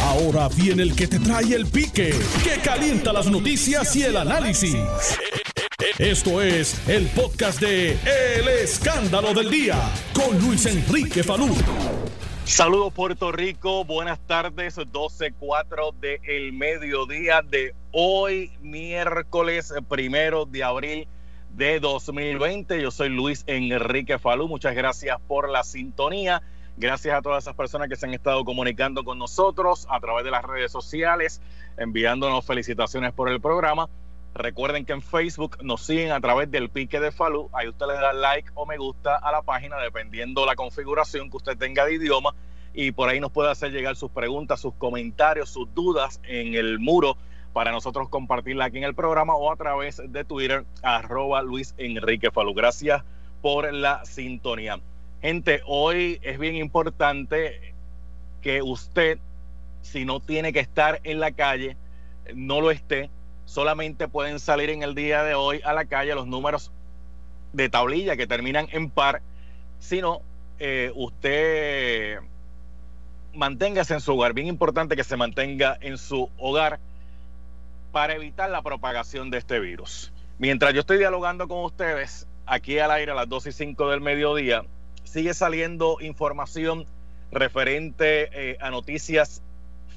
Ahora viene el que te trae el pique, que calienta las noticias y el análisis. Esto es el podcast de El Escándalo del Día con Luis Enrique Falú. Saludos Puerto Rico, buenas tardes, 12.04 de el mediodía de hoy, miércoles primero de abril de 2020. Yo soy Luis Enrique Falú, muchas gracias por la sintonía. Gracias a todas esas personas que se han estado comunicando con nosotros a través de las redes sociales, enviándonos felicitaciones por el programa. Recuerden que en Facebook nos siguen a través del pique de Falú. Ahí usted le da like o me gusta a la página, dependiendo la configuración que usted tenga de idioma. Y por ahí nos puede hacer llegar sus preguntas, sus comentarios, sus dudas en el muro para nosotros compartirla aquí en el programa o a través de Twitter, arroba Luis Enrique Falú. Gracias por la sintonía. Gente, hoy es bien importante que usted, si no tiene que estar en la calle, no lo esté solamente pueden salir en el día de hoy a la calle los números de tablilla que terminan en par, sino eh, usted manténgase en su hogar. Bien importante que se mantenga en su hogar para evitar la propagación de este virus. Mientras yo estoy dialogando con ustedes aquí al aire a las 2 y 5 del mediodía, sigue saliendo información referente eh, a noticias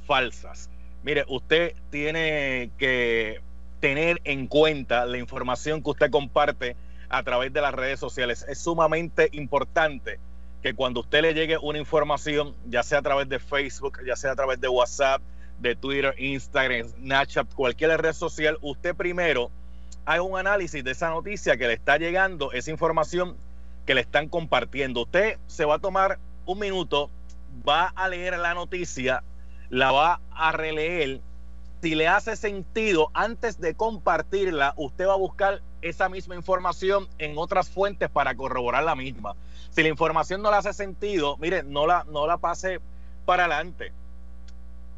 falsas. Mire, usted tiene que tener en cuenta la información que usted comparte a través de las redes sociales. Es sumamente importante que cuando usted le llegue una información, ya sea a través de Facebook, ya sea a través de WhatsApp, de Twitter, Instagram, Snapchat, cualquier red social, usted primero haga un análisis de esa noticia que le está llegando, esa información que le están compartiendo. Usted se va a tomar un minuto, va a leer la noticia, la va a releer. Si le hace sentido, antes de compartirla, usted va a buscar esa misma información en otras fuentes para corroborar la misma. Si la información no le hace sentido, mire, no la, no la pase para adelante.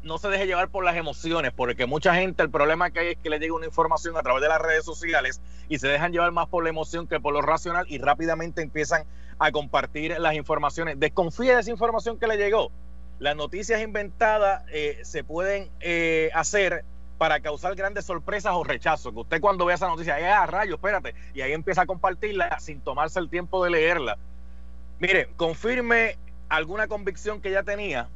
No se deje llevar por las emociones, porque mucha gente, el problema que hay es que le llega una información a través de las redes sociales y se dejan llevar más por la emoción que por lo racional y rápidamente empiezan a compartir las informaciones. Desconfíe de esa información que le llegó las noticias inventadas eh, se pueden eh, hacer para causar grandes sorpresas o rechazos. Que usted cuando vea esa noticia, ¡eh, a rayo, espérate! Y ahí empieza a compartirla sin tomarse el tiempo de leerla. Mire, confirme alguna convicción que ya tenía.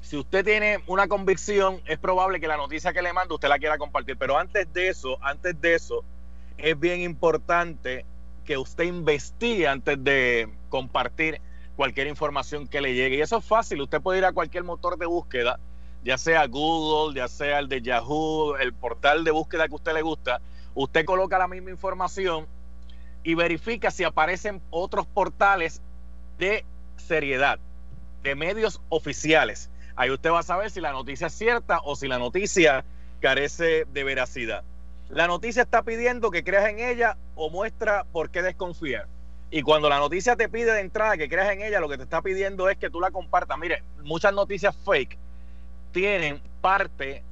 Si usted tiene una convicción, es probable que la noticia que le mando usted la quiera compartir. Pero antes de eso, antes de eso, es bien importante que usted investigue antes de compartir cualquier información que le llegue. Y eso es fácil, usted puede ir a cualquier motor de búsqueda, ya sea Google, ya sea el de Yahoo, el portal de búsqueda que a usted le gusta, usted coloca la misma información y verifica si aparecen otros portales de seriedad, de medios oficiales. Ahí usted va a saber si la noticia es cierta o si la noticia carece de veracidad. La noticia está pidiendo que creas en ella o muestra por qué desconfiar. Y cuando la noticia te pide de entrada que creas en ella, lo que te está pidiendo es que tú la compartas. Mire, muchas noticias fake tienen parte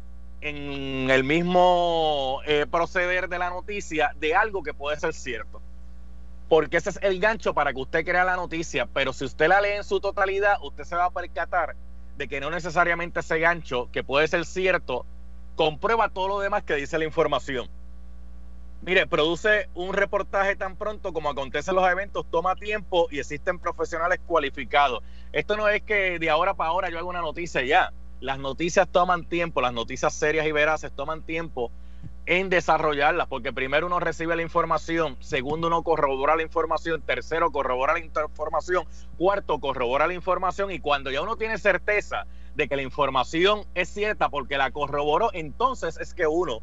en el mismo eh, proceder de la noticia de algo que puede ser cierto. Porque ese es el gancho para que usted crea la noticia. Pero si usted la lee en su totalidad, usted se va a percatar de que no necesariamente ese gancho, que puede ser cierto, comprueba todo lo demás que dice la información. Mire, produce un reportaje tan pronto como acontecen los eventos, toma tiempo y existen profesionales cualificados. Esto no es que de ahora para ahora yo haga una noticia ya. Las noticias toman tiempo, las noticias serias y veraces toman tiempo en desarrollarlas, porque primero uno recibe la información, segundo uno corrobora la información, tercero corrobora la información, cuarto corrobora la información y cuando ya uno tiene certeza de que la información es cierta porque la corroboró, entonces es que uno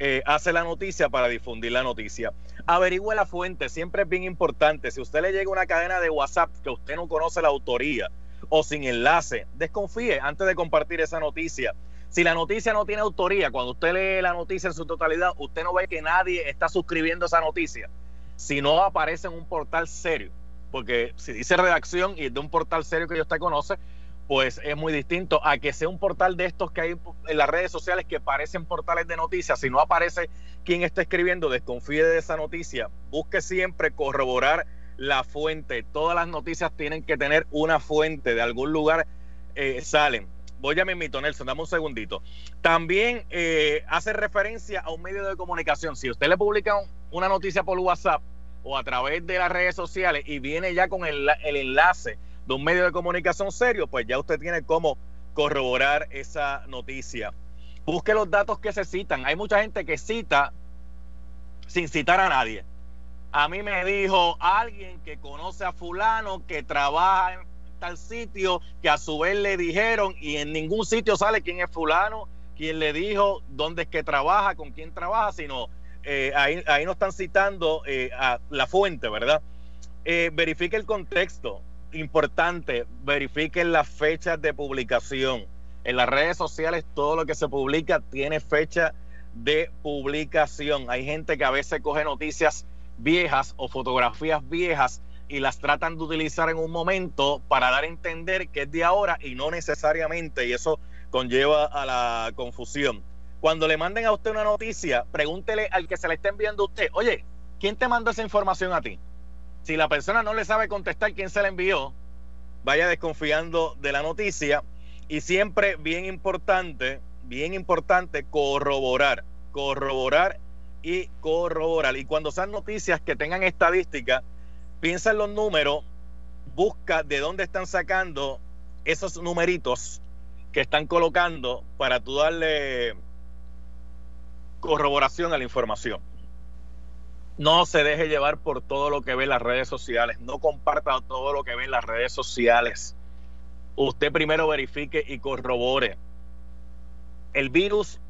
eh, hace la noticia para difundir la noticia. Averigüe la fuente, siempre es bien importante. Si usted le llega una cadena de WhatsApp que usted no conoce la autoría o sin enlace, desconfíe antes de compartir esa noticia. Si la noticia no tiene autoría, cuando usted lee la noticia en su totalidad, usted no ve que nadie está suscribiendo esa noticia. Si no aparece en un portal serio, porque si dice redacción y es de un portal serio que usted conoce, pues es muy distinto a que sea un portal de estos que hay en las redes sociales que parecen portales de noticias. Si no aparece quien está escribiendo, desconfíe de esa noticia. Busque siempre corroborar la fuente. Todas las noticias tienen que tener una fuente, de algún lugar eh, salen. Voy a mi mito, Nelson, dame un segundito. También eh, hace referencia a un medio de comunicación. Si usted le publica una noticia por WhatsApp o a través de las redes sociales y viene ya con el, el enlace de un medio de comunicación serio, pues ya usted tiene cómo corroborar esa noticia. Busque los datos que se citan. Hay mucha gente que cita sin citar a nadie. A mí me dijo alguien que conoce a fulano, que trabaja en tal sitio, que a su vez le dijeron y en ningún sitio sale quién es fulano, quién le dijo, dónde es que trabaja, con quién trabaja, sino eh, ahí, ahí no están citando eh, a la fuente, ¿verdad? Eh, verifique el contexto, importante, verifique las fechas de publicación. En las redes sociales todo lo que se publica tiene fecha de publicación. Hay gente que a veces coge noticias viejas o fotografías viejas y las tratan de utilizar en un momento para dar a entender que es de ahora y no necesariamente, y eso conlleva a la confusión. Cuando le manden a usted una noticia, pregúntele al que se le está enviando a usted, oye, ¿quién te mandó esa información a ti? Si la persona no le sabe contestar quién se la envió, vaya desconfiando de la noticia y siempre bien importante, bien importante corroborar, corroborar y corroborar. Y cuando sean noticias que tengan estadística, piensa en los números, busca de dónde están sacando esos numeritos que están colocando para tú darle corroboración a la información. No se deje llevar por todo lo que ve las redes sociales. No comparta todo lo que ve en las redes sociales. Usted primero verifique y corrobore. El virus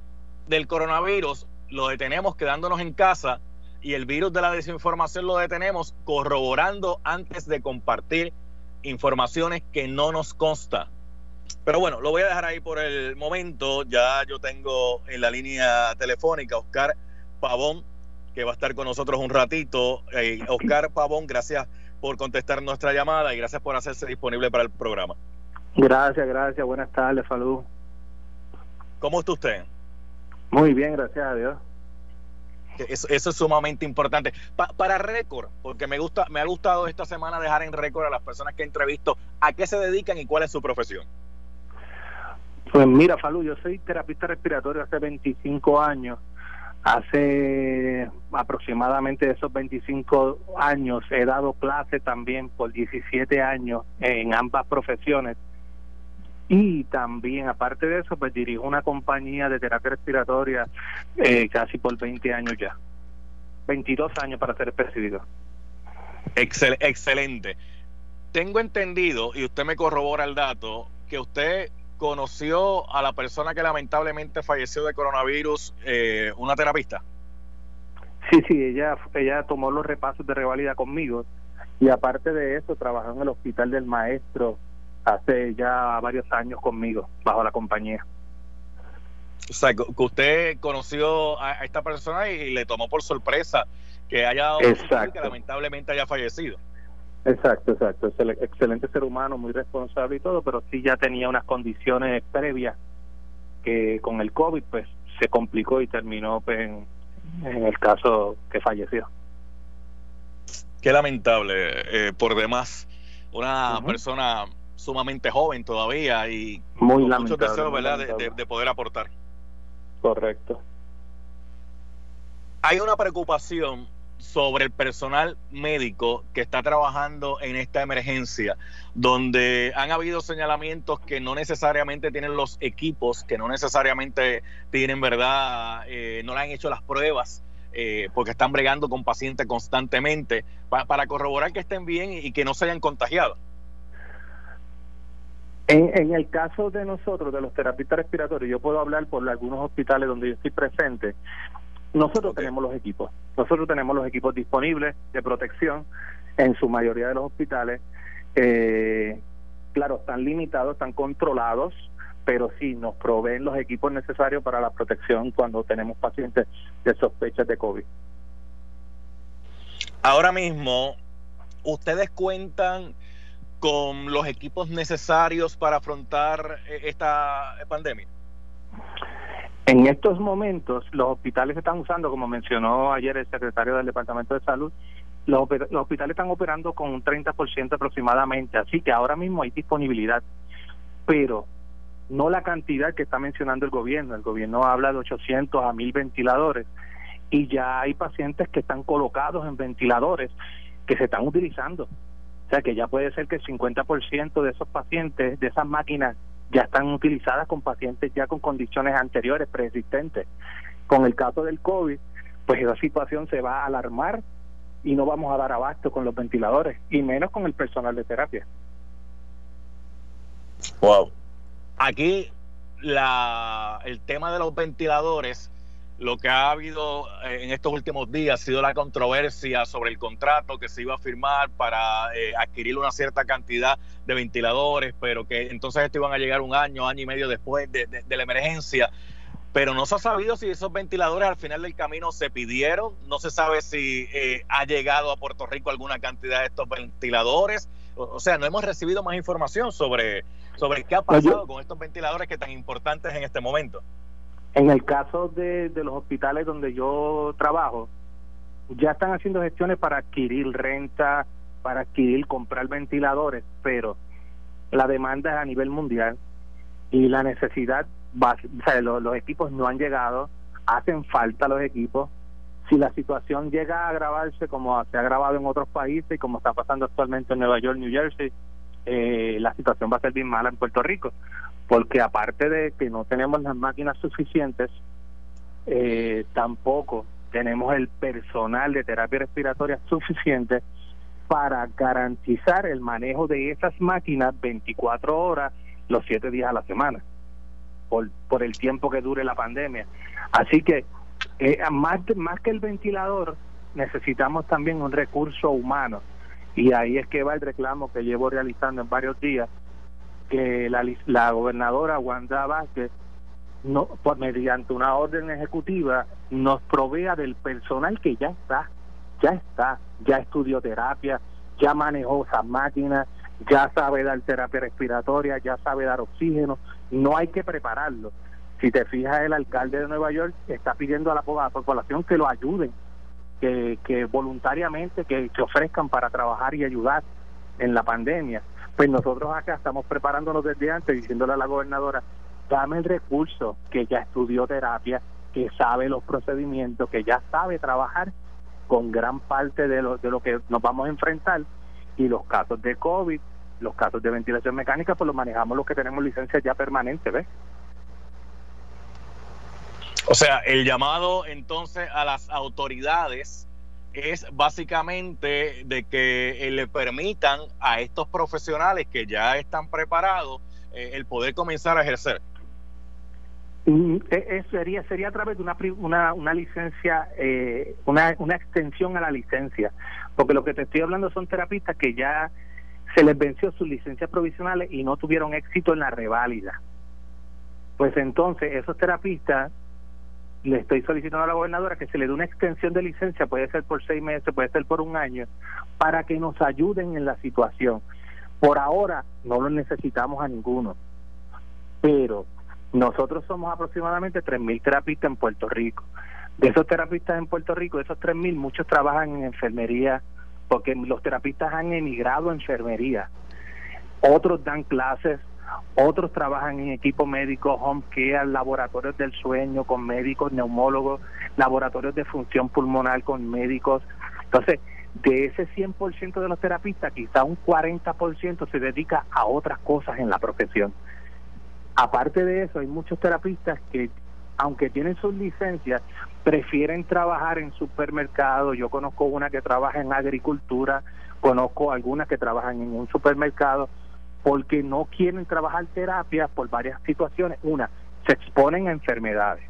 del coronavirus lo detenemos quedándonos en casa y el virus de la desinformación lo detenemos corroborando antes de compartir informaciones que no nos consta. Pero bueno, lo voy a dejar ahí por el momento. Ya yo tengo en la línea telefónica Oscar Pavón, que va a estar con nosotros un ratito. Eh, Oscar Pavón, gracias por contestar nuestra llamada y gracias por hacerse disponible para el programa. Gracias, gracias. Buenas tardes, salud. ¿Cómo está usted? Muy bien, gracias a Dios. Eso, es sumamente importante. para récord, porque me gusta, me ha gustado esta semana dejar en récord a las personas que entrevisto a qué se dedican y cuál es su profesión. Pues mira, Falú, yo soy terapista respiratorio hace 25 años. Hace aproximadamente esos 25 años he dado clase también por 17 años en ambas profesiones y también, aparte de eso, pues dirijo una compañía de terapia respiratoria eh, casi por 20 años ya. 22 años para ser específico. excelente. Tengo entendido, y usted me corrobora el dato, que usted conoció a la persona que lamentablemente falleció de coronavirus, eh, una terapista. Sí, sí, ella, ella tomó los repasos de revalida conmigo y aparte de eso trabajó en el hospital del maestro hace ya varios años conmigo, bajo la compañía. O sea, que usted conoció a esta persona y le tomó por sorpresa que haya que lamentablemente haya fallecido. Exacto, exacto. Excelente ser humano, muy responsable y todo, pero sí ya tenía unas condiciones previas que con el COVID pues se complicó y terminó pues, en, el caso que falleció. Qué lamentable, eh, por demás. Una persona sumamente joven todavía y muy con muchos deseos ¿verdad? De, poder aportar. Correcto. Hay una preocupación sobre el personal médico que está trabajando en esta emergencia, donde han habido señalamientos que no necesariamente tienen los equipos, que no necesariamente tienen, ¿verdad? Eh, no le han hecho las pruebas. Eh, porque están bregando con pacientes constantemente para corroborar que estén bien y que no se hayan contagiado. En, el caso de nosotros, de los terapistas respiratorios, yo puedo hablar por algunos hospitales donde yo estoy presente. Nosotros tenemos los equipos. Nosotros tenemos los equipos disponibles de protección en su mayoría de los hospitales. Eh, claro, están limitados, están controlados, pero sí nos proveen los equipos necesarios para la protección cuando tenemos pacientes de sospechas de COVID. Ahora mismo, ustedes cuentan con los equipos necesarios para afrontar eh, esta pandemia? En estos momentos, los hospitales están usando, como mencionó ayer el secretario del Departamento de Salud, los, hospitales están operando con un 30% aproximadamente, así que ahora mismo hay disponibilidad. Pero no la cantidad que está mencionando el gobierno. El gobierno habla de 800 a 1000 ventiladores y ya hay pacientes que están colocados en ventiladores que se están utilizando. O sea que ya puede ser que el 50% de esos pacientes, de esas máquinas, ya están utilizadas con pacientes ya con condiciones anteriores, preexistentes. Con el caso del COVID, pues esa situación se va a alarmar y no vamos a dar abasto con los ventiladores, y menos con el personal de terapia. Wow. Aquí la, el tema de los ventiladores, lo que ha habido eh, en estos últimos días ha sido la controversia sobre el contrato que se iba a firmar para eh, adquirir una cierta cantidad de ventiladores, pero que entonces esto iban a llegar un año, año y medio después de, de la emergencia. Pero no se ha sabido si esos ventiladores al final del camino se pidieron, no se sabe si eh, ha llegado a Puerto Rico alguna cantidad de estos ventiladores, o, sea, no hemos recibido más información sobre, sobre qué ha pasado con estos ventiladores que tan importantes en este momento. En el caso de, los hospitales donde yo trabajo, ya están haciendo gestiones para adquirir renta, para adquirir, comprar ventiladores, pero la demanda es a nivel mundial y la necesidad los, equipos no han llegado, hacen falta los equipos. Si la situación llega a agravarse como se ha agravado en otros países y como está pasando actualmente en Nueva York, New Jersey, eh, la situación va a ser bien mala en Puerto Rico, porque aparte de que no tenemos las máquinas suficientes, eh, tampoco tenemos el personal de terapia respiratoria suficiente para garantizar el manejo de esas máquinas 24 horas los 7 días a la semana por, por el tiempo que dure la pandemia. Así que eh, más, más que el ventilador, necesitamos también un recurso humano. Y ahí es que va el reclamo que llevo realizando en varios días, que la, la gobernadora Wanda Vázquez, no, por, mediante una orden ejecutiva, nos provea del personal que ya está, ya está, ya estudió terapia, ya manejó esas máquinas, ya sabe dar terapia respiratoria, ya sabe dar oxígeno, no hay que prepararlo. Si te fijas, el alcalde de Nueva York está pidiendo a la, población que lo ayuden, que, que voluntariamente que, que ofrezcan para trabajar y ayudar en la pandemia. Pues nosotros acá estamos preparándonos desde antes, diciéndole a la gobernadora, dame el recurso que ya estudió terapia, que sabe los procedimientos, que ya sabe trabajar con gran parte de lo, de lo que nos vamos a enfrentar y los casos de COVID los casos de ventilación mecánica, pues los manejamos los que tenemos licencia ya permanente, ¿ves? O sea, el llamado entonces a las autoridades es básicamente de que eh, le permitan a estos profesionales que ya están preparados eh, el poder comenzar a ejercer. Mm, e, sería sería a través de una una, una licencia eh, una, una extensión a la licencia porque lo que te estoy hablando son terapistas que ya se les venció sus licencias provisionales y no tuvieron éxito en la reválida. Pues entonces esos terapistas le estoy solicitando a la gobernadora que se le dé una extensión de licencia, puede ser por seis meses, puede ser por un año, para que nos ayuden en la situación. Por ahora no lo necesitamos a ninguno, pero nosotros somos aproximadamente 3.000 terapistas en Puerto Rico. De esos terapistas en Puerto Rico, de esos 3.000, muchos trabajan en enfermería, porque los terapistas han emigrado a enfermería. Otros dan clases, otros trabajan en equipo médico, home care, laboratorios del sueño con médicos, neumólogos, laboratorios de función pulmonar con médicos. Entonces, de ese 100% de los terapistas, quizá un 40% se dedica a otras cosas en la profesión. Aparte de eso, hay muchos terapistas que, aunque tienen sus licencias, prefieren trabajar en supermercados. Yo conozco una que trabaja en agricultura, conozco algunas que trabajan en un supermercado porque no quieren trabajar terapia por varias situaciones. Una, se exponen a enfermedades.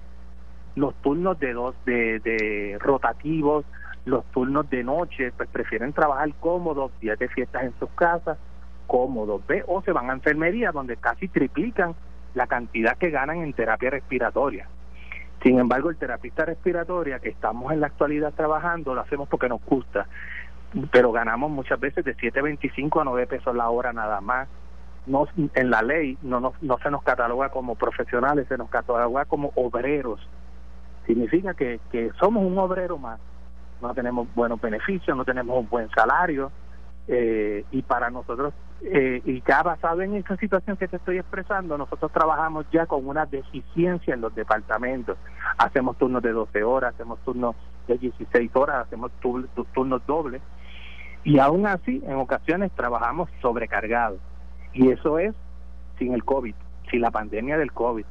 Los turnos de dos de, de rotativos, los turnos de noche, pues prefieren trabajar cómodos, días de fiestas en sus casas, cómodos, ¿ve? o se van a enfermería donde casi triplican la cantidad que ganan en terapia respiratoria. Sin embargo, el terapista respiratoria que estamos en la actualidad trabajando lo hacemos porque nos gusta, pero ganamos muchas veces de 7.25 a 9 pesos la hora nada más. No, en la ley no, no, no se nos cataloga como profesionales, se nos cataloga como obreros. Significa que, que somos un obrero más. No tenemos buenos beneficios, no tenemos un buen salario Eh, y para nosotros, eh, y ya basado en esta situación que te estoy expresando, nosotros trabajamos ya con una deficiencia en los departamentos. Hacemos turnos de 12 horas, hacemos turnos de 16 horas, hacemos turnos dobles. Y aún así, en ocasiones trabajamos sobrecargados. Y eso es sin el COVID, sin la pandemia del COVID.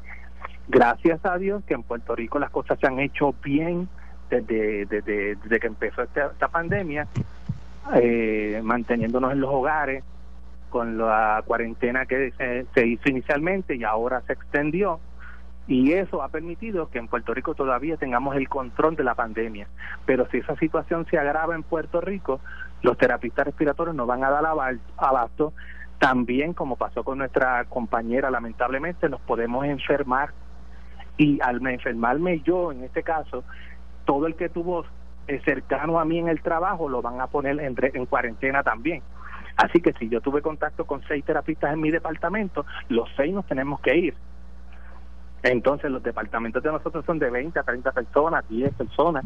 Gracias a Dios que en Puerto Rico las cosas se han hecho bien desde, desde, que empezó esta, pandemia, eh, manteniéndonos en los hogares, con la cuarentena que se, hizo inicialmente y ahora se extendió. Y eso ha permitido que en Puerto Rico todavía tengamos el control de la pandemia. Pero si esa situación se agrava en Puerto Rico, los terapistas respiratorios no van a dar abasto. También, como pasó con nuestra compañera, lamentablemente, nos podemos enfermar. Y al enfermarme yo, en este caso, todo el que tuvo eh, cercano a mí en el trabajo lo van a poner en, en cuarentena también. Así que si yo tuve contacto con seis terapistas en mi departamento, los seis nos tenemos que ir. Entonces los departamentos de nosotros son de 20 a 30 personas, 10 personas.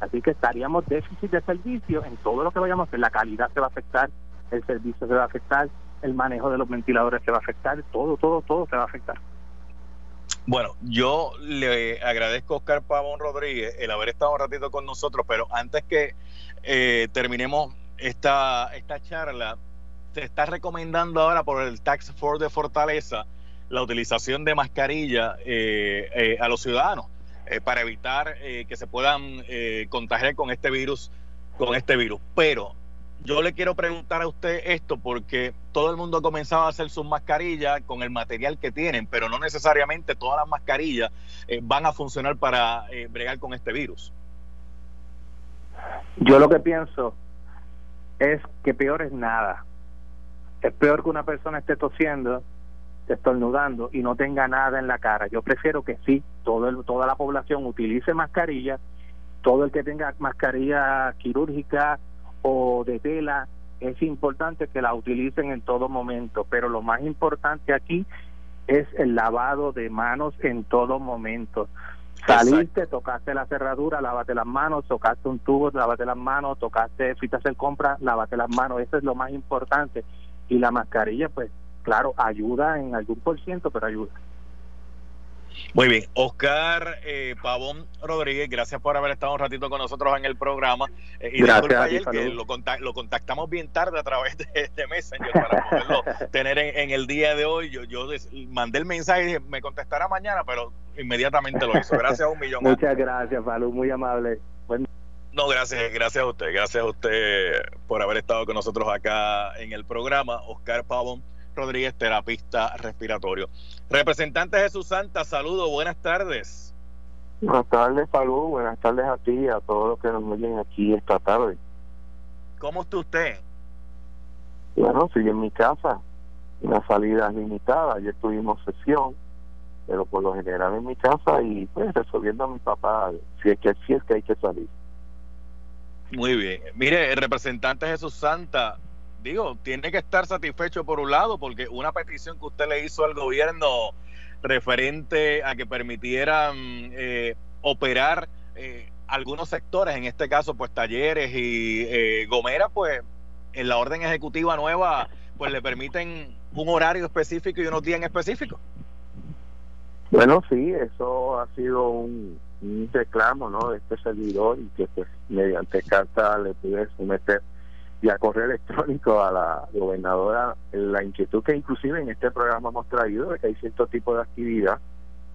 Así que estaríamos déficit de servicio en todo lo que vayamos a hacer. La calidad se va a afectar, el servicio se va a afectar, el manejo de los ventiladores se va a afectar, todo, todo, todo se va a afectar. Bueno, yo le agradezco a Oscar Pavón Rodríguez el haber estado un ratito con nosotros, pero antes que eh, terminemos esta, esta charla, se está recomendando ahora por el Tax Force de Fortaleza la utilización de mascarilla eh, eh, a los ciudadanos para evitar que se puedan contagiar con este virus, con este virus. Pero yo le quiero preguntar a usted esto porque todo el mundo ha comenzado a hacer sus mascarillas con el material que tienen, pero no necesariamente todas las mascarillas eh, van a funcionar para eh, bregar con este virus. Yo lo que pienso es que peor es nada. Es peor que una persona esté tosiendo, estornudando y no tenga nada en la cara. Yo prefiero que sí, todo toda la población utilice mascarilla, todo el que tenga mascarilla quirúrgica, o de tela, es importante que la utilicen en todo momento, pero lo más importante aquí es el lavado de manos en todo momento. Saliste, tocaste la cerradura, lávate las manos, tocaste un tubo, lávate las manos, tocaste, fuiste a hacer compras, lávate las manos, eso es lo más importante. Y la mascarilla, pues claro, ayuda en algún por ciento, pero ayuda. Muy bien, Oscar eh, Pavón Rodríguez, gracias por haber estado un ratito con nosotros en el programa. Eh, y gracias, que lo, lo, contactamos bien tarde a través de, este Messenger para poderlo tener en, el día de hoy. Yo, yo mandé el mensaje y dije, me contestará mañana, pero inmediatamente lo hizo. Gracias a un millón. Muchas gracias, Palú, muy amable. No, gracias, gracias a usted, gracias a usted por haber estado con nosotros acá en el programa. Oscar Pavón Rodríguez, terapista respiratorio. Representante Jesús Santa, saludo, buenas tardes. Buenas tardes, Salud, buenas tardes a ti y a todos los que nos oyen aquí esta tarde. ¿Cómo está usted? Bueno, sigue en mi casa, una salida limitada. Ayer tuvimos sesión, pero por lo general en mi casa y pues resolviendo a mi papá si es que, si es que hay que salir. Muy bien. Mire, el representante Jesús Santa, digo, tiene que estar satisfecho por un lado, porque una petición que usted le hizo al gobierno referente a que permitieran eh, operar eh, algunos sectores, en este caso, pues talleres y eh, Gomera, pues en la orden ejecutiva nueva, pues le permiten un horario específico y unos días en específico. Bueno, sí, eso ha sido un, reclamo, ¿no? De este servidor y que pues mediante carta le pude someter y a correo electrónico a la gobernadora la inquietud que inclusive en este programa hemos traído de que hay cierto tipo de actividad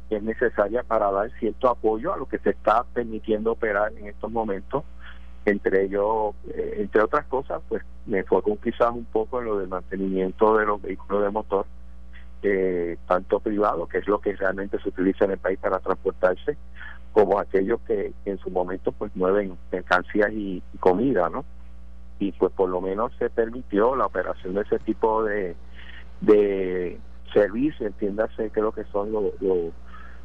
que es necesaria para dar cierto apoyo a lo que se está permitiendo operar en estos momentos. Entre ellos eh, entre otras cosas pues me enfoco quizás un poco en lo del mantenimiento de los vehículos de motor eh, tanto privado que es lo que realmente se utiliza en el país para transportarse como aquellos que, en su momento pues mueven mercancías y comida no y pues por lo menos se permitió la operación de ese tipo de, de servicio, entiéndase que lo que son los,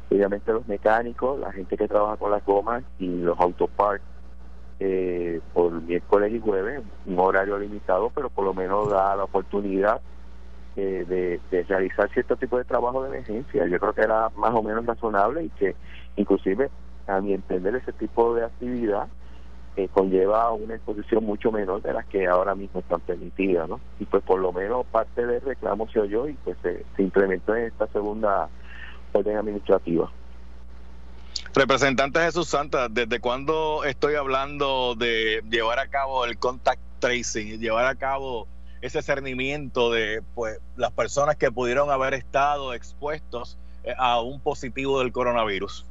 obviamente los mecánicos, la gente que trabaja con las gomas y los autoparts eh, por miércoles y jueves, un horario limitado, pero por lo menos da la oportunidad eh, de, de, realizar cierto tipo de trabajo de emergencia. Yo creo que era más o menos razonable y que inclusive a mi entender ese tipo de actividad eh, conlleva una exposición mucho menor de las que ahora mismo están permitidas, ¿no? Y pues por lo menos parte del reclamo se oyó y pues se, se implementó en esta segunda orden administrativa. Representante Jesús Santa, ¿desde cuándo estoy hablando de llevar a cabo el contact tracing, llevar a cabo ese cernimiento de pues las personas que pudieron haber estado expuestos eh, a un positivo del coronavirus?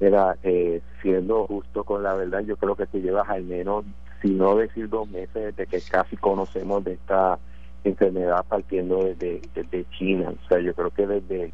Era, eh, siendo justo con la verdad, yo creo que te llevas al menos, si no decir dos meses, desde que casi conocemos de esta enfermedad partiendo desde, desde China. O sea, yo creo que desde,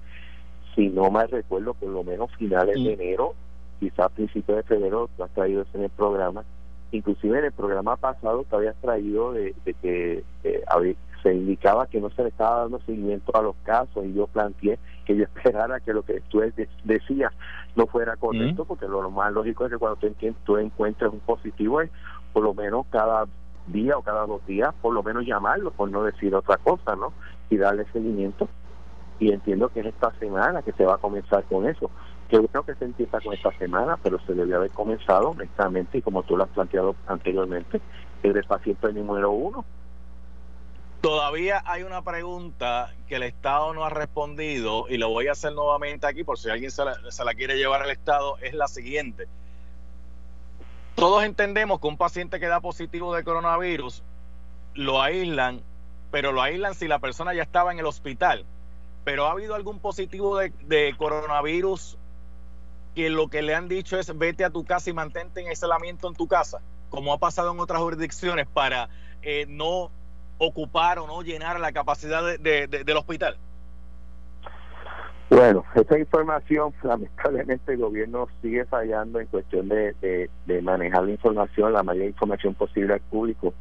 si no mal recuerdo, por lo menos finales de enero, quizás principios de febrero, tú has traído eso en el programa. Inclusive en el programa pasado te habías traído de, que eh, se indicaba que no se le estaba dando seguimiento a los casos y yo planteé que yo esperara que lo que tú decías no fuera correcto, porque lo más lógico es que cuando tú, tú encuentres un positivo es por lo menos cada día o cada dos días, por lo menos llamarlo, por no decir otra cosa, ¿no? Y darle seguimiento. Y entiendo que es esta semana que se va a comenzar con eso. Que bueno que se empieza con esta semana, pero se debe haber comenzado, honestamente, y como tú lo has planteado anteriormente, el paciente número uno, Todavía hay una pregunta que el Estado no ha respondido y lo voy a hacer nuevamente aquí por si alguien se la, quiere llevar al Estado, es la siguiente. Todos entendemos que un paciente que da positivo de coronavirus lo aíslan, pero lo aíslan si la persona ya estaba en el hospital. Pero ha habido algún positivo de, de coronavirus que lo que le han dicho es vete a tu casa y mantente en aislamiento en tu casa, como ha pasado en otras jurisdicciones, para eh, no ocupar o no llenar la capacidad de, del hospital? Bueno, esa información, lamentablemente el gobierno sigue fallando en cuestión de, de, manejar la información, la mayor información posible al público.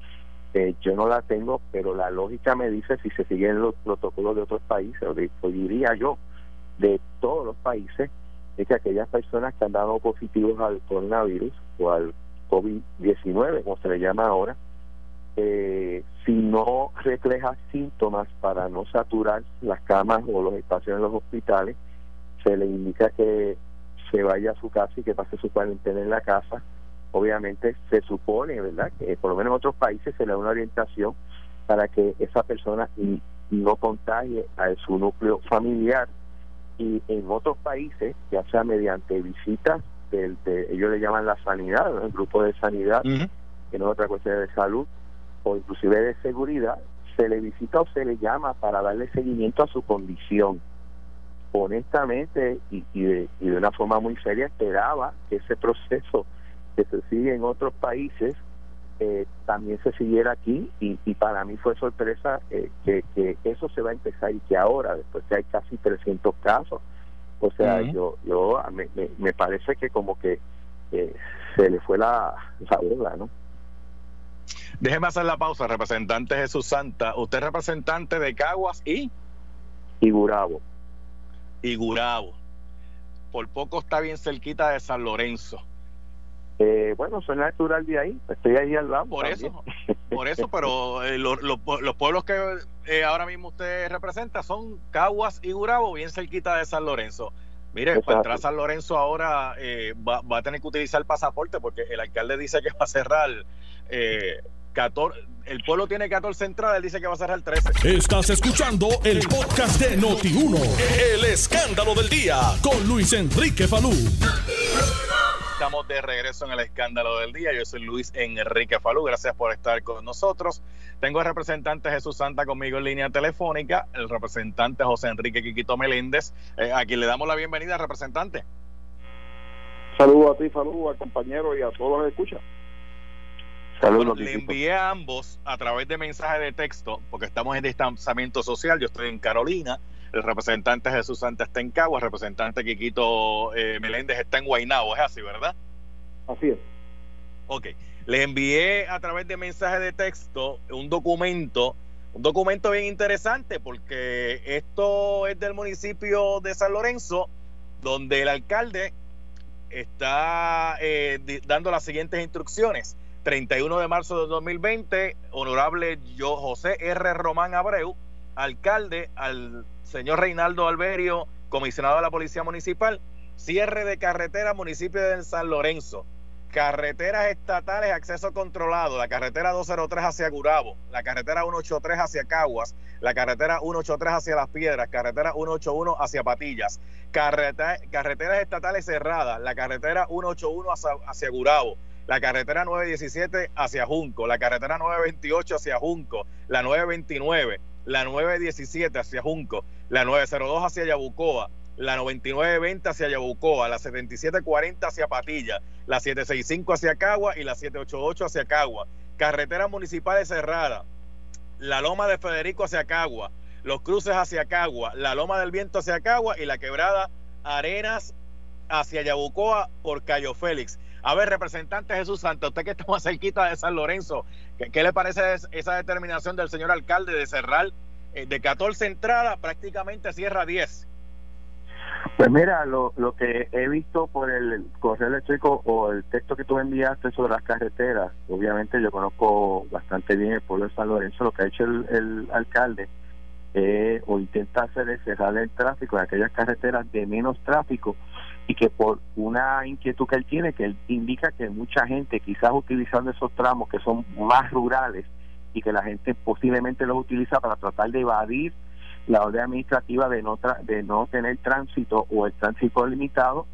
Eh, yo no la tengo, pero la lógica me dice si se siguen los protocolos de otros países, o, diría yo, de todos los países, es que aquellas personas que han dado positivos al coronavirus o al COVID-19, como se le llama ahora, eh, si no refleja síntomas para no saturar las camas o los espacios en los hospitales, se le indica que se vaya a su casa y que pase su cuarentena en la casa. Obviamente se supone, ¿verdad?, que por lo menos en otros países se le da una orientación para que esa persona no contagie a su núcleo familiar. Y en otros países, ya sea mediante visitas, del, de, ellos le llaman la sanidad, el grupo de sanidad, que no es otra cuestión de salud, o inclusive de seguridad, se le visita o se le llama para darle seguimiento a su condición. Honestamente y, de, una forma muy seria esperaba que ese proceso que se sigue en otros países eh, también se siguiera aquí y, para mí fue sorpresa eh, que, eso se va a empezar y que ahora, después que hay casi 300 casos, o sea, yo yo me, me, parece que como que eh, se le fue la, la ¿no? Déjeme hacer la pausa, representante Jesús Santa. Usted es representante de Caguas y... Y Gurabo. Y Gurabo. Por poco está bien cerquita de San Lorenzo. Eh, bueno, soy natural de ahí, estoy ahí al lado. Por eso, por eso, pero eh, los, pueblos que eh, ahora mismo usted representa son Caguas y Gurabo, bien cerquita de San Lorenzo. Mire, para entrar a San Lorenzo ahora va, va, a tener que utilizar el pasaporte porque el alcalde dice que va a cerrar eh, el pueblo tiene 14 entradas, él dice que va a cerrar el 13. Estás escuchando el podcast de Noti1, el escándalo del día, con Luis Enrique Falú. Estamos de regreso en el escándalo del día. Yo soy Luis Enrique Falú. Gracias por estar con nosotros. Tengo al representante Jesús Santa conmigo en línea telefónica, el representante José Enrique Quiquito Meléndez, eh, a quien le damos la bienvenida, representante. Saludos a ti, saludos al compañero y a todos los que escuchan le envié a ambos a través de mensaje de texto, porque estamos en distanciamiento social. Yo estoy en Carolina, el representante Jesús Santa está en Cagua, el representante Quiquito eh, Meléndez está en Guaynabo, es así, ¿verdad? Así es. Ok, le envié a través de mensaje de texto un documento, un documento bien interesante, porque esto es del municipio de San Lorenzo, donde el alcalde está eh, dando las siguientes instrucciones 31 de marzo de 2020, honorable yo José R. Román Abreu, alcalde, al señor Reinaldo Alberio, comisionado de la Policía Municipal, cierre de carretera municipio de San Lorenzo. Carreteras estatales, acceso controlado, la carretera 203 hacia Gurabo, la carretera 183 hacia Caguas, la carretera 183 hacia Las Piedras, carretera 181 hacia Patillas, carreteras estatales cerradas, la carretera 181 hacia, hacia Gurabo, la carretera 917 hacia Junco, la carretera 928 hacia Junco, la 929, la 917 hacia Junco, la 902 hacia Yabucoa, la 9920 hacia Yabucoa, la 7740 hacia Patilla, la 765 hacia Cagua y la 788 hacia Cagua. Carreteras municipales cerradas, la Loma de Federico hacia Cagua, los cruces hacia Cagua, la Loma del Viento hacia Cagua y la quebrada Arenas hacia Yabucoa por Cayo Félix. A ver, representante Jesús Santos, usted que está más cerquita de San Lorenzo, ¿qué, le parece esa determinación del señor alcalde de cerrar eh, de 14 entradas, prácticamente cierra 10? Pues mira, lo, lo que he visto por el correo eléctrico o el texto que tú enviaste sobre las carreteras, obviamente yo conozco bastante bien el pueblo de San Lorenzo, lo que ha hecho el, alcalde eh, o intenta hacer es cerrar el tráfico en aquellas carreteras de menos tráfico y que por una inquietud que él tiene, que él indica que mucha gente quizás utilizando esos tramos que son más rurales y que la gente posiblemente los utiliza para tratar de evadir la orden administrativa de no de no tener tránsito o el tránsito limitado,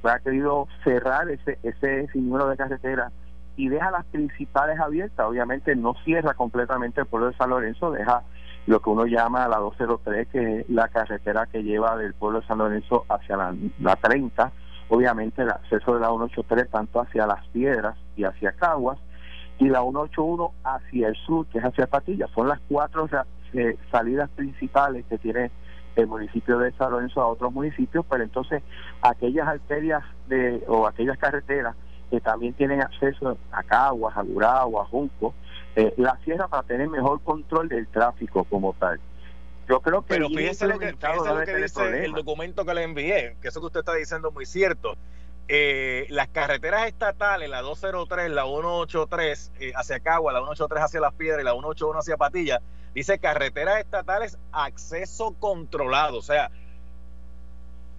pues ha querido cerrar ese ese número de carreteras y deja las principales abiertas. Obviamente no cierra completamente el pueblo de San Lorenzo, deja lo que uno llama la 203, que es la carretera que lleva del pueblo de San Lorenzo hacia la, la 30, obviamente el acceso de la 183 tanto hacia Las Piedras y hacia Caguas, y la 181 hacia el sur, que es hacia Patilla. Son las cuatro eh, salidas principales que tiene el municipio de San Lorenzo a otros municipios, pero entonces aquellas arterias de, o aquellas carreteras que también tienen acceso a Caguas, a Duragua, a Junco, eh, la cierra para tener mejor control del tráfico como tal. Yo creo que... Pero fíjese lo que, dice el documento que le envié, que eso que usted está diciendo es muy cierto. Eh, las carreteras estatales, la 203, la 183 eh, hacia Cagua, la 183 hacia Las Piedras y la 181 hacia Patilla, dice carreteras estatales acceso controlado. O sea,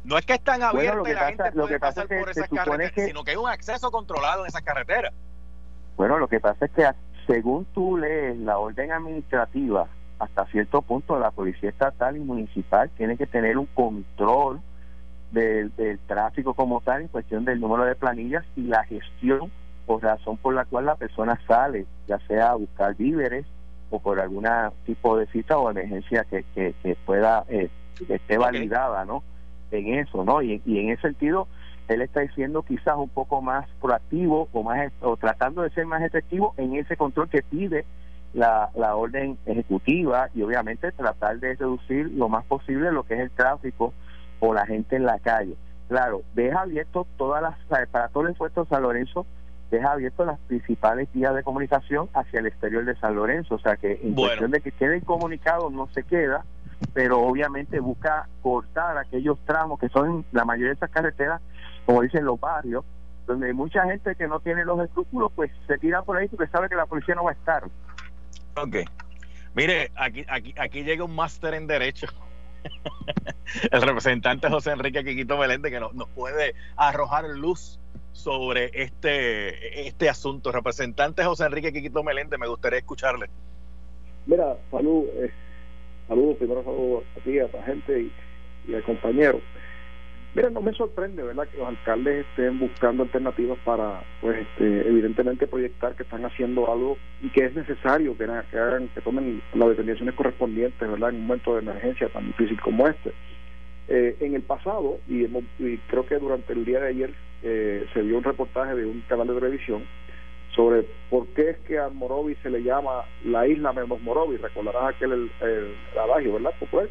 no es que están abiertas y la gente puede pasar por esas carreteras, sino que hay un acceso controlado en esas carreteras. Bueno, lo que pasa es que según tú lees la orden administrativa, hasta cierto punto la policía estatal y municipal tiene que tener un control del, tráfico como tal en cuestión del número de planillas y la gestión por razón por la cual la persona sale, ya sea a buscar víveres o por algún tipo de cita o emergencia que, que, pueda, eh, que esté validada, ¿no? En eso, ¿no? Y, y en ese sentido, él está diciendo quizás un poco más proactivo o más o tratando de ser más efectivo en ese control que pide la, la orden ejecutiva y obviamente tratar de reducir lo más posible lo que es el tráfico o la gente en la calle. Claro, deja abierto todas las, para todo el esfuerzo de San Lorenzo, deja abierto las principales vías de comunicación hacia el exterior de San Lorenzo, o sea que en cuestión de que queden comunicados no se queda, pero obviamente busca cortar aquellos tramos que son la mayoría de esas carreteras como dicen los barrios, donde hay mucha gente que no tiene los escrúpulos, pues se tira por ahí porque sabe que la policía no va a estar. Ok. Mire, aquí, aquí, aquí llega un máster en Derecho. el representante José Enrique Quiquito Meléndez que nos, puede arrojar luz sobre este, este asunto. Representante José Enrique Quiquito Meléndez, me gustaría escucharle. Mira, salud, eh, saludos, primero saludos a ti, a la gente y, y al compañero. Mira, no me sorprende, ¿verdad?, que los alcaldes estén buscando alternativas para, pues, este, evidentemente proyectar que están haciendo algo y que es necesario que, hagan, que tomen las determinaciones correspondientes, ¿verdad?, en un momento de emergencia tan difícil como este. Eh, en el pasado, y, creo que durante el día de ayer eh, se vio un reportaje de un canal de televisión sobre por qué es que a Morovis se le llama la isla menos Morovis. Recordarás aquel el, el, adagio, ¿verdad? Pues,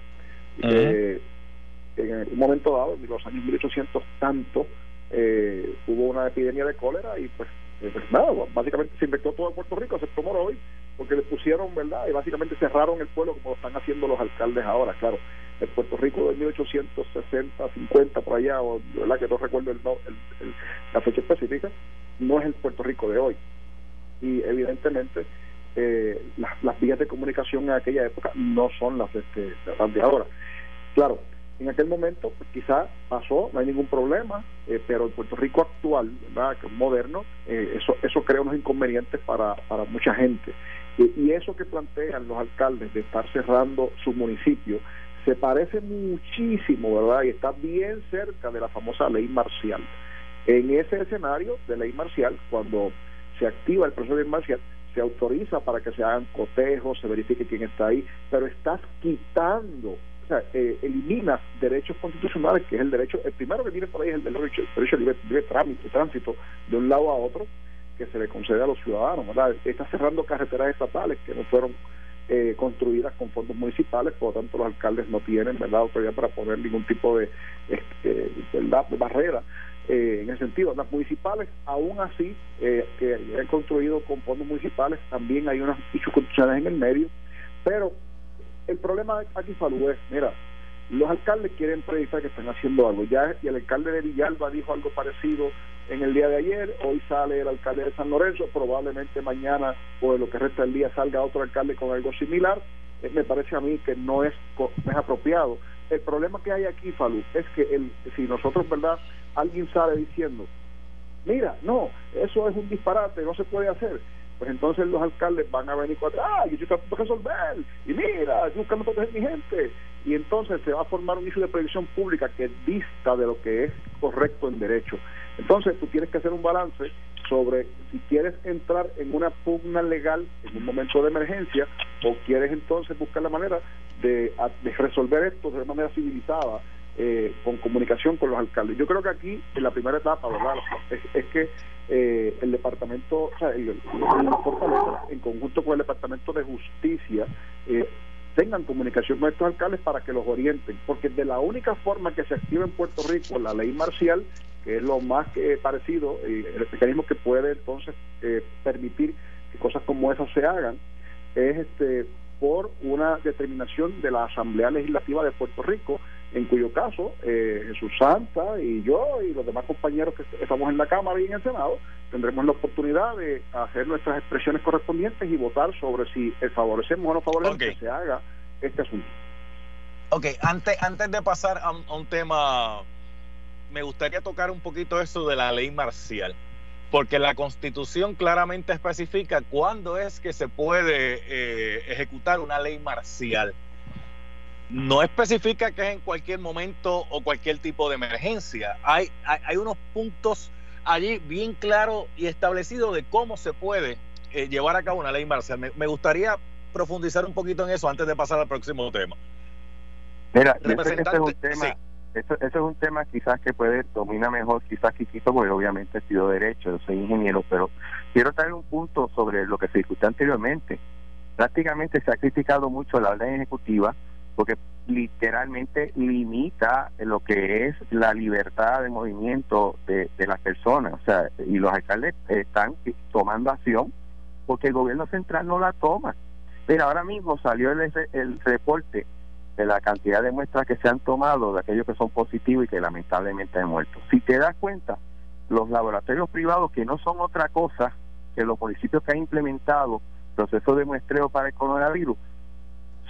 en un momento dado, en los años 1800 tanto, eh, hubo una epidemia de cólera y pues, eh, pues nada, básicamente se infectó todo Puerto Rico, excepto Morovis, porque le pusieron, ¿verdad? Y básicamente cerraron el pueblo como lo están haciendo los alcaldes ahora, claro. El Puerto Rico de 1860, 50, por allá, o ¿verdad? que no recuerdo el, la fecha específica, no es el Puerto Rico de hoy. Y evidentemente eh, las, vías de comunicación en aquella época no son las, este, las de ahora. Claro, en aquel momento pues, quizá pasó, no hay ningún problema, eh, pero en Puerto Rico actual, ¿verdad? moderno, eh, eso, eso crea unos inconvenientes para, para mucha gente. y eso que plantean los alcaldes de estar cerrando su municipio, se parece muchísimo, ¿verdad? Y está bien cerca de la famosa ley marcial. En ese escenario de ley marcial, cuando se activa el proceso de ley marcial, se autoriza para que se hagan cotejos, se verifique quién está ahí, pero estás quitando, o sea, eh, eliminas derechos constitucionales, que es el derecho, el primero que tiene por ahí es el derecho, el derecho libre, libre trámite, tránsito de un lado a otro que se le concede a los ciudadanos, ¿verdad? Está cerrando carreteras estatales que no fueron eh, construidas con fondos municipales, por lo tanto los alcaldes no tienen verdad autoridad para poner ningún tipo de, este, ¿verdad? barrera eh, en ese sentido. Las municipales, aún así, eh, que han construido con fondos municipales, también hay unas issues en el medio, pero el problema aquí, Falú, es, mira, los alcaldes quieren predicar que están haciendo algo. Ya y el alcalde de Villalba dijo algo parecido en el día de ayer, hoy sale el alcalde de San Lorenzo, probablemente mañana o en lo que resta del día salga otro alcalde con algo similar. Eh, me parece a mí que no es, es apropiado. El problema que hay aquí, Falú, es que el, si nosotros, ¿verdad? Alguien sale diciendo, mira, no, eso es un disparate, no se puede hacer pues entonces los alcaldes van a venir con, ah, yo estoy de resolver, y mira, estoy buscando proteger mi gente. Y entonces se va a formar un issue de previsión pública que dista de lo que es correcto en derecho. Entonces tú tienes que hacer un balance sobre si quieres entrar en una pugna legal en un momento de emergencia o quieres entonces buscar la manera de, de resolver esto de manera civilizada eh, con comunicación con los alcaldes. Yo creo que aquí, en la primera etapa, ¿verdad? Es, que eh, el departamento, o sea, el, en conjunto con el departamento de justicia, eh, tengan comunicación con estos alcaldes para que los orienten, porque de la única forma que se activa en Puerto Rico la ley marcial, que es lo más que parecido, el mecanismo que puede entonces permitir que cosas como esas se hagan, es este por una determinación de la Asamblea Legislativa de Puerto Rico en cuyo caso eh, Jesús Santa y yo y los demás compañeros que estamos en la Cámara y en el Senado tendremos la oportunidad de hacer nuestras expresiones correspondientes y votar sobre si favorecemos o no favorecemos que se haga este asunto. Ok, antes, antes de pasar a un, tema, me gustaría tocar un poquito eso de la ley marcial, porque la constitución claramente especifica cuándo es que se puede eh, ejecutar una ley marcial no especifica que es en cualquier momento o cualquier tipo de emergencia. Hay, hay, unos puntos allí bien claros y establecidos de cómo se puede eh, llevar a cabo una ley marcial. Me, gustaría profundizar un poquito en eso antes de pasar al próximo tema. Mira, ese es un tema, eso, es un tema quizás que puede domina mejor, quizás Quiquito, porque obviamente he sido derecho, yo soy ingeniero, pero quiero traer un punto sobre lo que se discutió anteriormente. Prácticamente se ha criticado mucho la orden ejecutiva porque literalmente limita lo que es la libertad de movimiento de, las personas. O sea, y los alcaldes están tomando acción porque el gobierno central no la toma. Pero ahora mismo salió el, el reporte de la cantidad de muestras que se han tomado de aquellos que son positivos y que lamentablemente han muerto. Si te das cuenta, los laboratorios privados, que no son otra cosa que los municipios que han implementado procesos de muestreo para el coronavirus,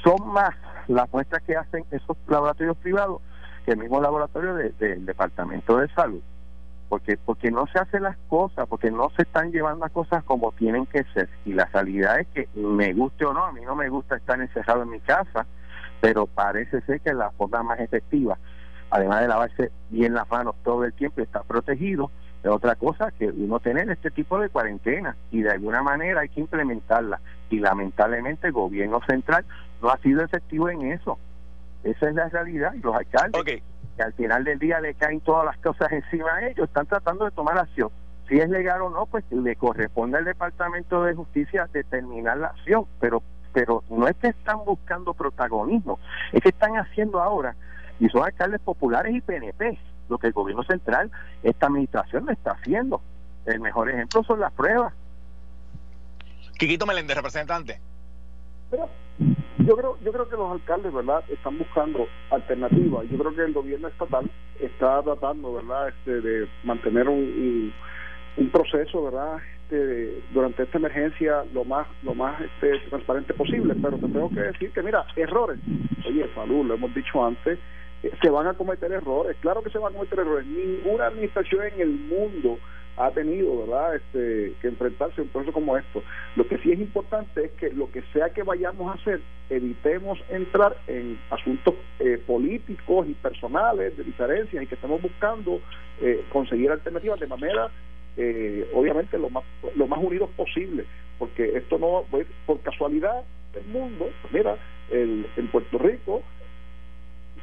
son más las muestras que hacen esos laboratorios privados que el mismo laboratorio del Departamento de Salud. Porque, porque no se hacen las cosas, porque no se están llevando las cosas como tienen que ser. Y la realidad es que, me guste o no, a mí no me gusta estar encerrado en mi casa, pero parece ser que la forma más efectiva, además de lavarse bien las manos todo el tiempo y estar protegido, es otra cosa que uno tener este tipo de cuarentena y de alguna manera hay que implementarla. Y lamentablemente el gobierno central no ha sido efectivo en eso. Esa es la realidad. Y los alcaldes que al final del día le caen todas las cosas encima de ellos están tratando de tomar acción. Si es legal o no pues le corresponde al departamento de justicia determinar la acción. Pero pero no es que están buscando protagonismo es que están haciendo ahora y son alcaldes populares y PNP lo que el gobierno central, esta administración no está haciendo. El mejor ejemplo son las pruebas. Quiquito Meléndez, representante. yo creo, yo creo que los alcaldes, ¿verdad?, están buscando alternativas. Yo creo que el gobierno estatal está tratando, ¿verdad?, este, de mantener un, un, proceso, ¿verdad?, este, durante esta emergencia lo más lo más este, transparente posible. Pero te tengo que decir que, mira, errores. Oye, Falú, lo hemos dicho antes, se van a cometer errores, claro que se van a cometer errores. Ninguna administración en el mundo ha tenido, ¿verdad?, este, que enfrentarse a un proceso como esto. Lo que sí es importante es que lo que sea que vayamos a hacer, evitemos entrar en asuntos eh, políticos y personales de diferencias y que estemos buscando eh, conseguir alternativas de manera, eh, obviamente, lo más, lo más unidos posible, porque esto no, por casualidad del mundo, pues mira, el, en Puerto Rico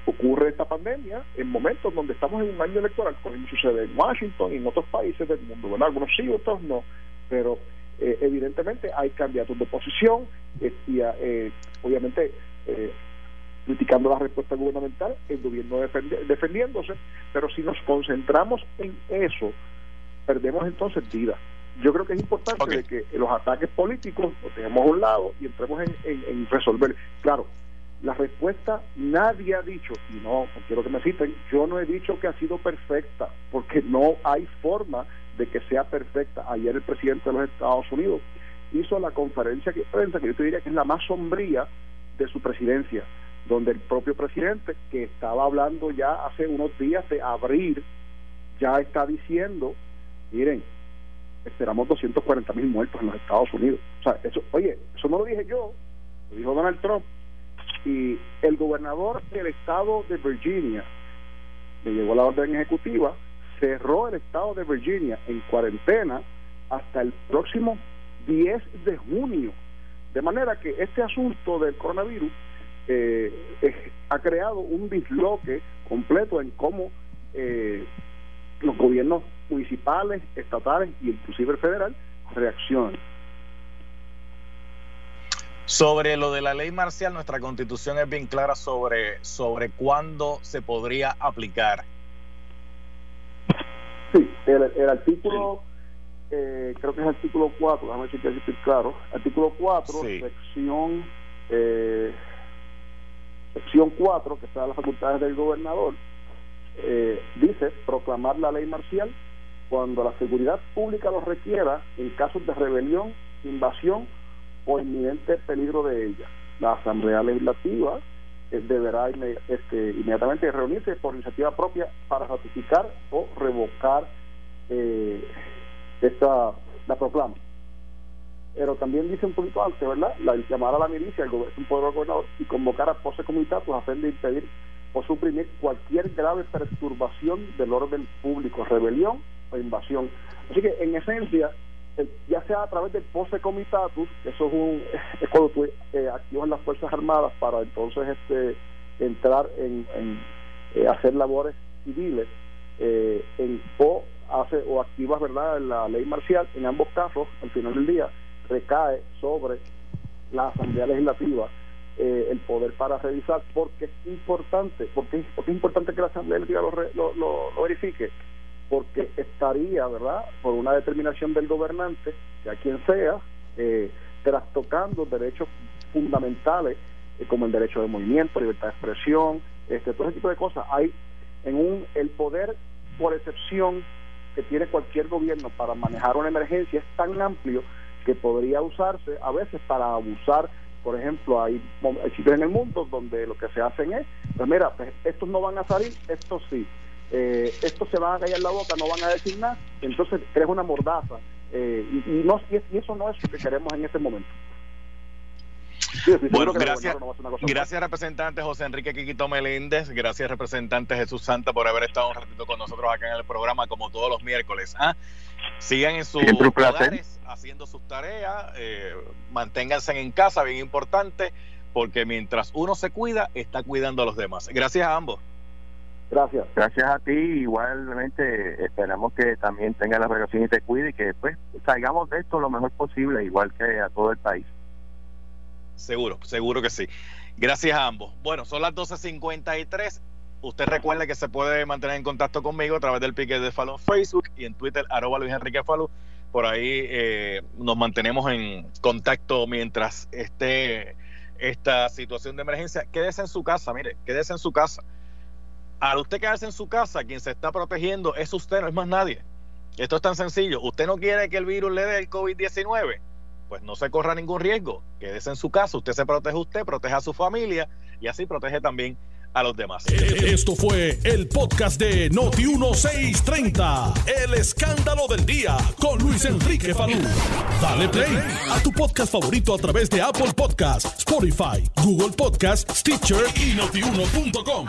ocurre esta pandemia en momentos donde estamos en un año electoral, como sucede en Washington y en otros países del mundo. Bueno, algunos sí, otros no, pero eh, evidentemente hay candidatos de oposición y eh, obviamente eh, criticando la respuesta gubernamental, el gobierno defendiéndose, pero si nos concentramos en eso, perdemos entonces vida. Yo creo que es importante que los ataques políticos los tengamos a un lado y entremos en, en resolver. Claro, la respuesta nadie ha dicho, y no, quiero que me citen, yo no he dicho que ha sido perfecta, porque no hay forma de que sea perfecta. Ayer el presidente de los Estados Unidos hizo la conferencia de prensa, que yo te diría que es la más sombría de su presidencia, donde el propio presidente, que estaba hablando ya hace unos días de abrir, ya está diciendo, miren, esperamos 240 mil muertos en los Estados Unidos. O sea, eso, oye, eso no lo dije yo, lo dijo Donald Trump y el gobernador del estado de Virginia le llegó la orden ejecutiva, cerró el estado de Virginia en cuarentena hasta el próximo 10 de junio. De manera que este asunto del coronavirus eh, ha creado un disloque completo en cómo eh, los gobiernos municipales, estatales y inclusive el federal reaccionan. Sobre lo de la ley marcial, nuestra constitución es bien clara sobre, sobre cuándo se podría aplicar. Sí, el, artículo, eh, creo que es el artículo 4, déjame ver si estoy claro. Artículo 4, sección, eh, sección 4, que está en las facultades del gobernador, eh, dice proclamar la ley marcial cuando la seguridad pública lo requiera en casos de rebelión, invasión o inminente peligro de ella. La Asamblea Legislativa eh, deberá este, inmediatamente reunirse por iniciativa propia para ratificar o revocar eh, esta, la proclama. Pero también dice un poquito antes, ¿verdad? La, llamar a la milicia, el un poder gobernador, y convocar a pose comunitatos a fin de impedir o suprimir cualquier grave perturbación del orden público, rebelión o invasión. Así que, en esencia, ya sea a través del pose comitatus, eso es, un, es cuando tú eh, activas las Fuerzas Armadas para entonces este entrar en, eh, hacer labores civiles, eh, en, o, hace, o activas verdad la ley marcial, en ambos casos, al final del día, recae sobre la Asamblea Legislativa el poder para revisar, porque es importante, porque, porque es importante que la Asamblea Legislativa lo, lo, lo verifique, porque estaría, ¿verdad?, por una determinación del gobernante, a quien sea, eh, trastocando derechos fundamentales eh, como el derecho de movimiento, libertad de expresión, este, todo ese tipo de cosas. Hay en un el poder por excepción que tiene cualquier gobierno para manejar una emergencia es tan amplio que podría usarse a veces para abusar por ejemplo, hay, sitios en el mundo donde lo que se hacen es, pues mira, pues estos no van a salir, estos sí eh, estos se van a callar la boca, no van a decir nada, entonces crees una mordaza. Eh, y, no, y, eso no es lo que queremos en este momento. bueno, gracias, gracias representante José Enrique Quiquito Meléndez, gracias representante Jesús Santa por haber estado un ratito con nosotros acá en el programa como todos los miércoles. ¿ah? Sigan en sus hogares haciendo sus tareas, eh, manténganse en casa, bien importante, porque mientras uno se cuida, está cuidando a los demás. Gracias a ambos. Gracias. Gracias a ti. Igualmente esperamos que también tenga la relación y te cuide y que después salgamos de esto lo mejor posible, igual que a todo el país. Seguro, seguro que sí. Gracias a ambos. Bueno, son las 12.53. Usted recuerde que se puede mantener en contacto conmigo a través del pique de Falú en Facebook y en Twitter, arroba Luis Enrique Falú. Por ahí eh, nos mantenemos en contacto mientras esté esta situación de emergencia. Quédese en su casa, mire, quédese en su casa al usted quedarse en su casa, quien se está protegiendo es usted, no es más nadie. Esto es tan sencillo. Usted no quiere que el virus le dé el COVID-19, pues no se corra ningún riesgo. Quédese en su casa, usted se protege usted, protege a su familia y así protege también a los demás. E, e, esto fue el podcast de Noti1630, el escándalo del día con Luis Enrique Falú. Dale play a tu podcast favorito a través de Apple Podcasts, Spotify, Google Podcasts, Stitcher y notiuno.com.